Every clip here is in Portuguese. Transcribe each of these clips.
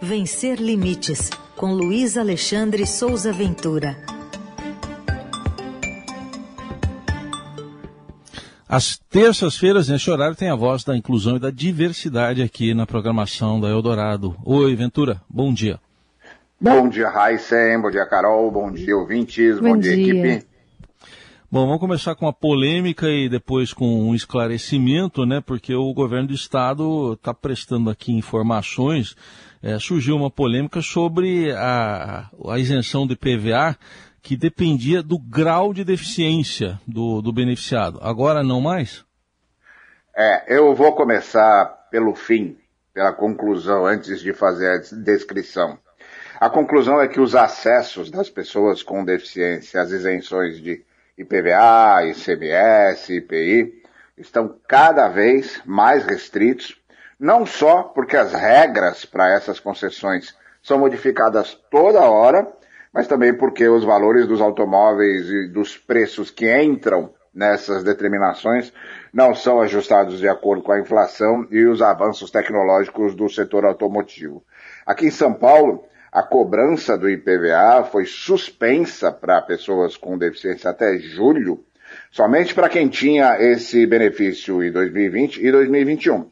Vencer Limites, com Luiz Alexandre Souza Ventura. Às terças-feiras, nesse horário, tem a voz da inclusão e da diversidade aqui na programação da Eldorado. Oi, Ventura, bom dia. Bom dia, Raíssen, bom dia, Carol, bom dia, ouvintes, bom, bom dia, dia, equipe. Bom, vamos começar com a polêmica e depois com um esclarecimento, né? Porque o governo do estado está prestando aqui informações. É, surgiu uma polêmica sobre a, a isenção do IPVA que dependia do grau de deficiência do, do beneficiado. Agora não mais? É, eu vou começar pelo fim, pela conclusão, antes de fazer a descrição. A conclusão é que os acessos das pessoas com deficiência, as isenções de IPVA, ICMS, IPI, estão cada vez mais restritos, não só porque as regras para essas concessões são modificadas toda hora, mas também porque os valores dos automóveis e dos preços que entram nessas determinações não são ajustados de acordo com a inflação e os avanços tecnológicos do setor automotivo. Aqui em São Paulo, a cobrança do IPVA foi suspensa para pessoas com deficiência até julho, somente para quem tinha esse benefício em 2020 e 2021,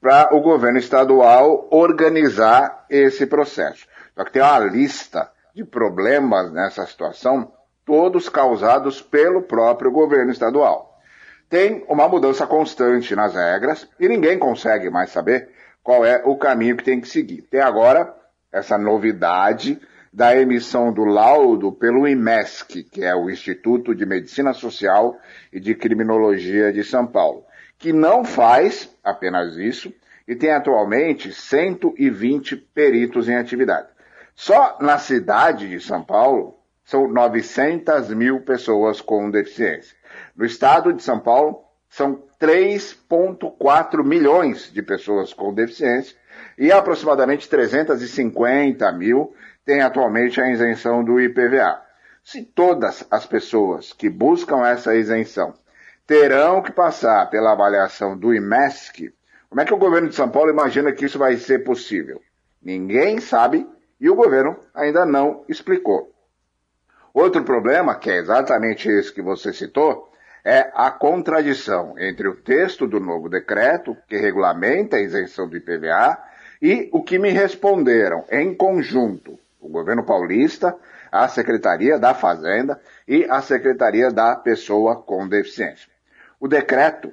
para o governo estadual organizar esse processo. Só que tem uma lista de problemas nessa situação, todos causados pelo próprio governo estadual. Tem uma mudança constante nas regras e ninguém consegue mais saber qual é o caminho que tem que seguir. Tem agora essa novidade da emissão do laudo pelo IMESC, que é o Instituto de Medicina Social e de Criminologia de São Paulo, que não faz apenas isso e tem atualmente 120 peritos em atividade. Só na cidade de São Paulo, são 900 mil pessoas com deficiência. No estado de São Paulo, são 3,4 milhões de pessoas com deficiência e aproximadamente 350 mil têm atualmente a isenção do IPVA. Se todas as pessoas que buscam essa isenção terão que passar pela avaliação do IMESC, como é que o governo de São Paulo imagina que isso vai ser possível? Ninguém sabe e o governo ainda não explicou. Outro problema, que é exatamente esse que você citou, é a contradição entre o texto do novo decreto, que regulamenta a isenção do IPVA, e o que me responderam em conjunto o governo paulista, a Secretaria da Fazenda e a Secretaria da Pessoa com Deficiência. O decreto,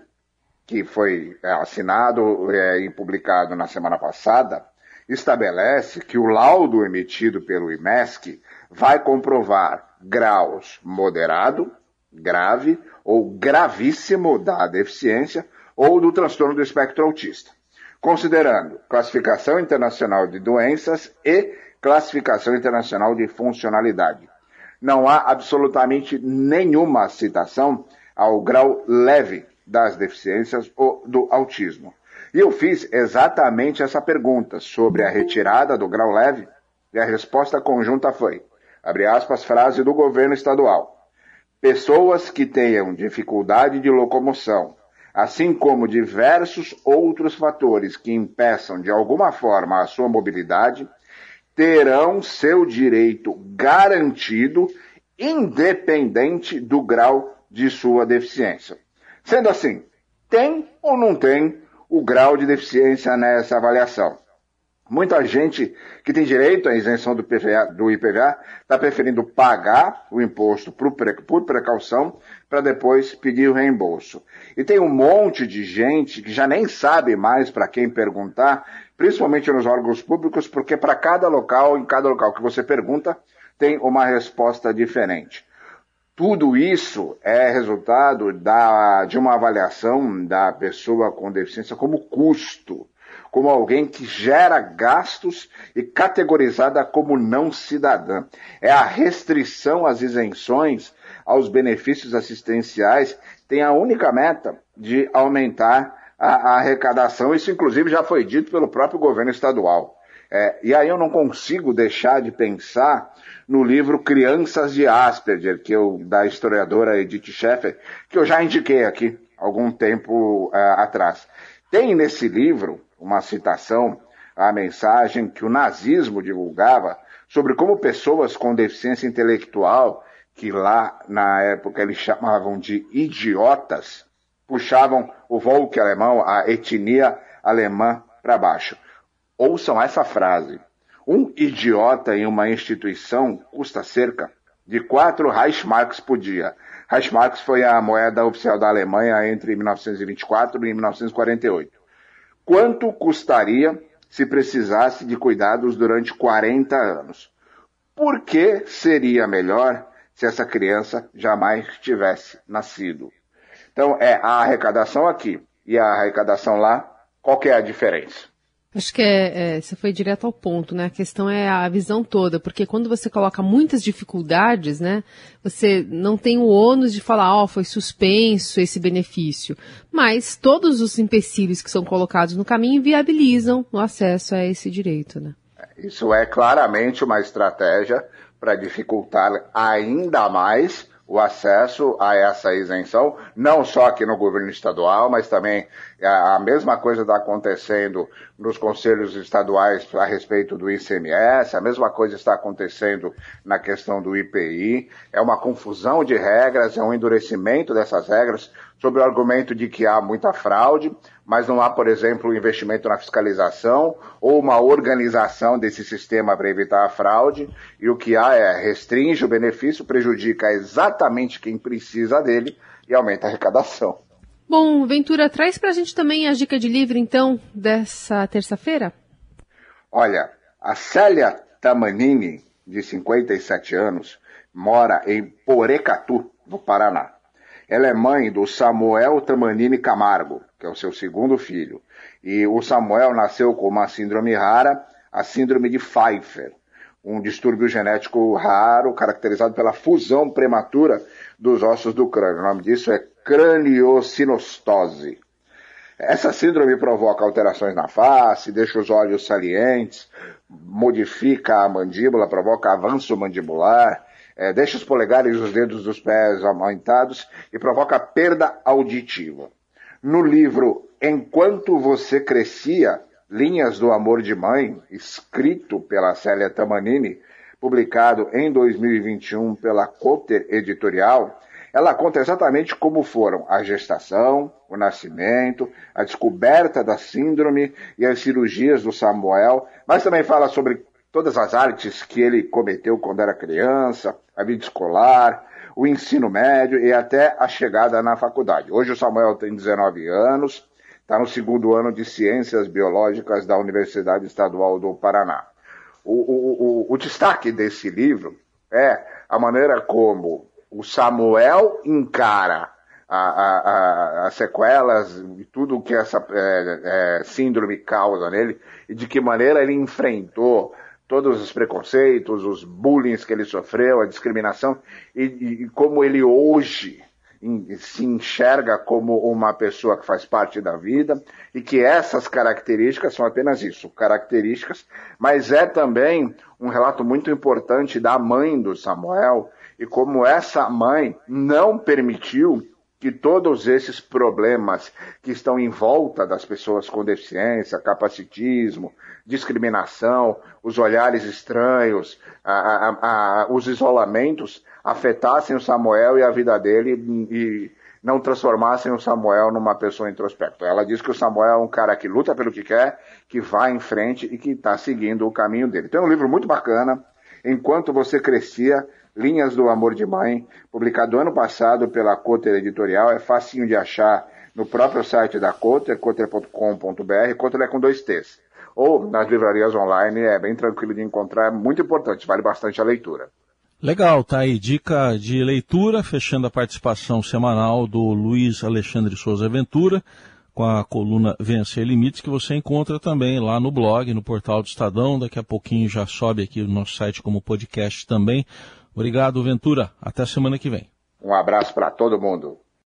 que foi é, assinado é, e publicado na semana passada, estabelece que o laudo emitido pelo IMESC vai comprovar graus moderado, grave ou gravíssimo da deficiência ou do transtorno do espectro autista, considerando classificação internacional de doenças e classificação internacional de funcionalidade. Não há absolutamente nenhuma citação ao grau leve das deficiências ou do autismo. E eu fiz exatamente essa pergunta sobre a retirada do grau leve e a resposta conjunta foi, abre aspas, frase do governo estadual. Pessoas que tenham dificuldade de locomoção, assim como diversos outros fatores que impeçam de alguma forma a sua mobilidade, terão seu direito garantido independente do grau de sua deficiência. Sendo assim, tem ou não tem o grau de deficiência nessa avaliação? Muita gente que tem direito à isenção do, PVA, do IPVA está preferindo pagar o imposto por, por precaução para depois pedir o reembolso. E tem um monte de gente que já nem sabe mais para quem perguntar, principalmente nos órgãos públicos, porque para cada local, em cada local que você pergunta, tem uma resposta diferente. Tudo isso é resultado da, de uma avaliação da pessoa com deficiência como custo como alguém que gera gastos e categorizada como não cidadã. É a restrição às isenções, aos benefícios assistenciais, tem a única meta de aumentar a, a arrecadação. Isso, inclusive, já foi dito pelo próprio governo estadual. É, e aí eu não consigo deixar de pensar no livro Crianças de Asperger, que eu, da historiadora Edith Schaeffer, que eu já indiquei aqui algum tempo uh, atrás. Tem nesse livro uma citação a mensagem que o nazismo divulgava sobre como pessoas com deficiência intelectual, que lá na época eles chamavam de idiotas, puxavam o Volk alemão, a etnia alemã, para baixo. Ouçam essa frase. Um idiota em uma instituição custa cerca de 4 Reichsmarks por dia. Reichsmarks foi a moeda oficial da Alemanha entre 1924 e 1948. Quanto custaria se precisasse de cuidados durante 40 anos? Por que seria melhor se essa criança jamais tivesse nascido? Então, é a arrecadação aqui e a arrecadação lá, qual é a diferença? Acho que é, é, você foi direto ao ponto, né? A questão é a visão toda, porque quando você coloca muitas dificuldades, né? Você não tem o ônus de falar, ó, oh, foi suspenso esse benefício. Mas todos os empecilhos que são colocados no caminho viabilizam o acesso a esse direito, né? Isso é claramente uma estratégia para dificultar ainda mais o acesso a essa isenção, não só aqui no governo estadual, mas também a mesma coisa está acontecendo nos conselhos estaduais a respeito do ICMS, a mesma coisa está acontecendo na questão do IPI. É uma confusão de regras, é um endurecimento dessas regras sob o argumento de que há muita fraude, mas não há, por exemplo, um investimento na fiscalização ou uma organização desse sistema para evitar a fraude, e o que há é restringe o benefício, prejudica exatamente quem precisa dele e aumenta a arrecadação. Bom, Ventura, traz para a gente também a dica de livro, então, dessa terça-feira? Olha, a Célia Tamanini, de 57 anos, mora em Porecatu, no Paraná. Ela é mãe do Samuel Tamanini Camargo, que é o seu segundo filho. E o Samuel nasceu com uma síndrome rara, a síndrome de Pfeiffer, um distúrbio genético raro caracterizado pela fusão prematura dos ossos do crânio. O nome disso é craniosinostose. Essa síndrome provoca alterações na face, deixa os olhos salientes, modifica a mandíbula, provoca avanço mandibular, é, deixa os polegares e os dedos dos pés aumentados e provoca perda auditiva. No livro Enquanto Você Crescia, Linhas do Amor de Mãe, escrito pela Célia Tamanini, publicado em 2021 pela Cotter Editorial, ela conta exatamente como foram a gestação, o nascimento, a descoberta da síndrome e as cirurgias do Samuel, mas também fala sobre todas as artes que ele cometeu quando era criança, a vida escolar, o ensino médio e até a chegada na faculdade. Hoje o Samuel tem 19 anos, está no segundo ano de Ciências Biológicas da Universidade Estadual do Paraná. O, o, o, o destaque desse livro é a maneira como o Samuel encara as sequelas e tudo que essa é, é, síndrome causa nele e de que maneira ele enfrentou todos os preconceitos, os bullying que ele sofreu, a discriminação, e, e como ele hoje se enxerga como uma pessoa que faz parte da vida e que essas características são apenas isso, características, mas é também um relato muito importante da mãe do Samuel e como essa mãe não permitiu que todos esses problemas que estão em volta das pessoas com deficiência, capacitismo, discriminação, os olhares estranhos, a, a, a, os isolamentos afetassem o Samuel e a vida dele e não transformassem o Samuel numa pessoa introspecta. Ela diz que o Samuel é um cara que luta pelo que quer, que vai em frente e que está seguindo o caminho dele. Tem um livro muito bacana, Enquanto Você Crescia, Linhas do Amor de Mãe, publicado ano passado pela Cotter Editorial, é facinho de achar no próprio site da Cotter, cotter.com.br, Cotter é com dois T's. Ou nas livrarias online, é bem tranquilo de encontrar, é muito importante, vale bastante a leitura. Legal, tá aí dica de leitura, fechando a participação semanal do Luiz Alexandre Souza Ventura, com a coluna Vencer Limites, que você encontra também lá no blog, no portal do Estadão. Daqui a pouquinho já sobe aqui no nosso site como podcast também. Obrigado, Ventura. Até semana que vem. Um abraço para todo mundo.